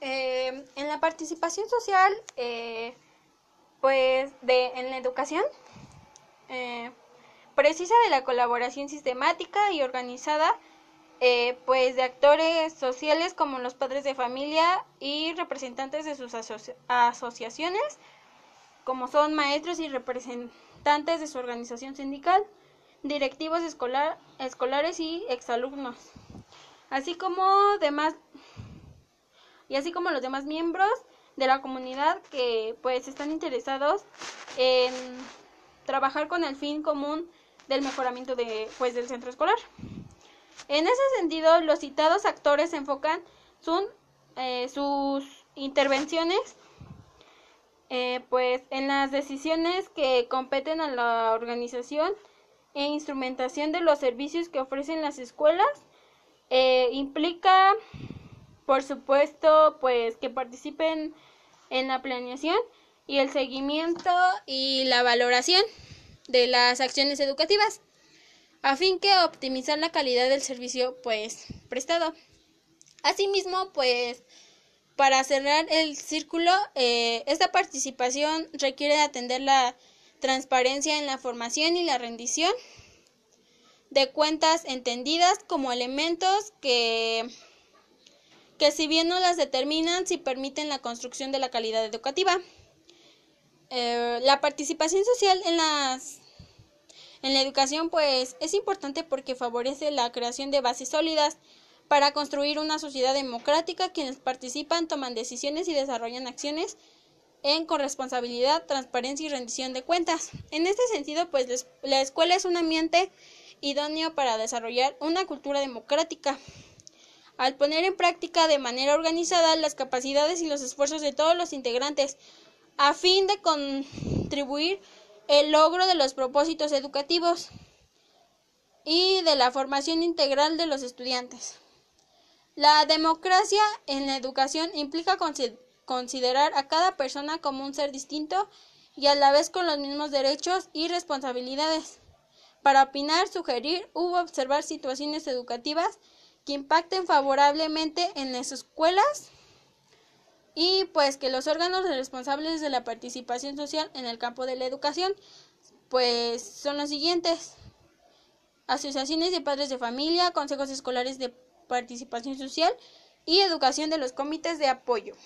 Eh, en la participación social, eh, pues de, en la educación, eh, precisa de la colaboración sistemática y organizada, pues de actores sociales como los padres de familia y representantes de sus asociaciones, como son maestros y representantes de su organización sindical, directivos escolar, escolares y exalumnos, así como demás y así como los demás miembros de la comunidad que pues están interesados en trabajar con el fin común del mejoramiento de pues del centro escolar. En ese sentido, los citados actores enfocan eh, sus intervenciones eh, pues en las decisiones que competen a la organización e instrumentación de los servicios que ofrecen las escuelas eh, implica por supuesto, pues que participen en la planeación y el seguimiento y la valoración de las acciones educativas a fin que optimizar la calidad del servicio pues prestado. Asimismo, pues para cerrar el círculo, eh, esta participación requiere atender la transparencia en la formación y la rendición de cuentas entendidas como elementos que que si bien no las determinan, sí permiten la construcción de la calidad educativa. Eh, la participación social en las en la educación pues es importante porque favorece la creación de bases sólidas para construir una sociedad democrática quienes participan toman decisiones y desarrollan acciones en corresponsabilidad, transparencia y rendición de cuentas. En este sentido, pues la escuela es un ambiente idóneo para desarrollar una cultura democrática al poner en práctica de manera organizada las capacidades y los esfuerzos de todos los integrantes a fin de contribuir el logro de los propósitos educativos y de la formación integral de los estudiantes. La democracia en la educación implica considerar a cada persona como un ser distinto y a la vez con los mismos derechos y responsabilidades para opinar, sugerir u observar situaciones educativas que impacten favorablemente en las escuelas y pues que los órganos responsables de la participación social en el campo de la educación pues son los siguientes asociaciones de padres de familia, consejos escolares de participación social y educación de los comités de apoyo.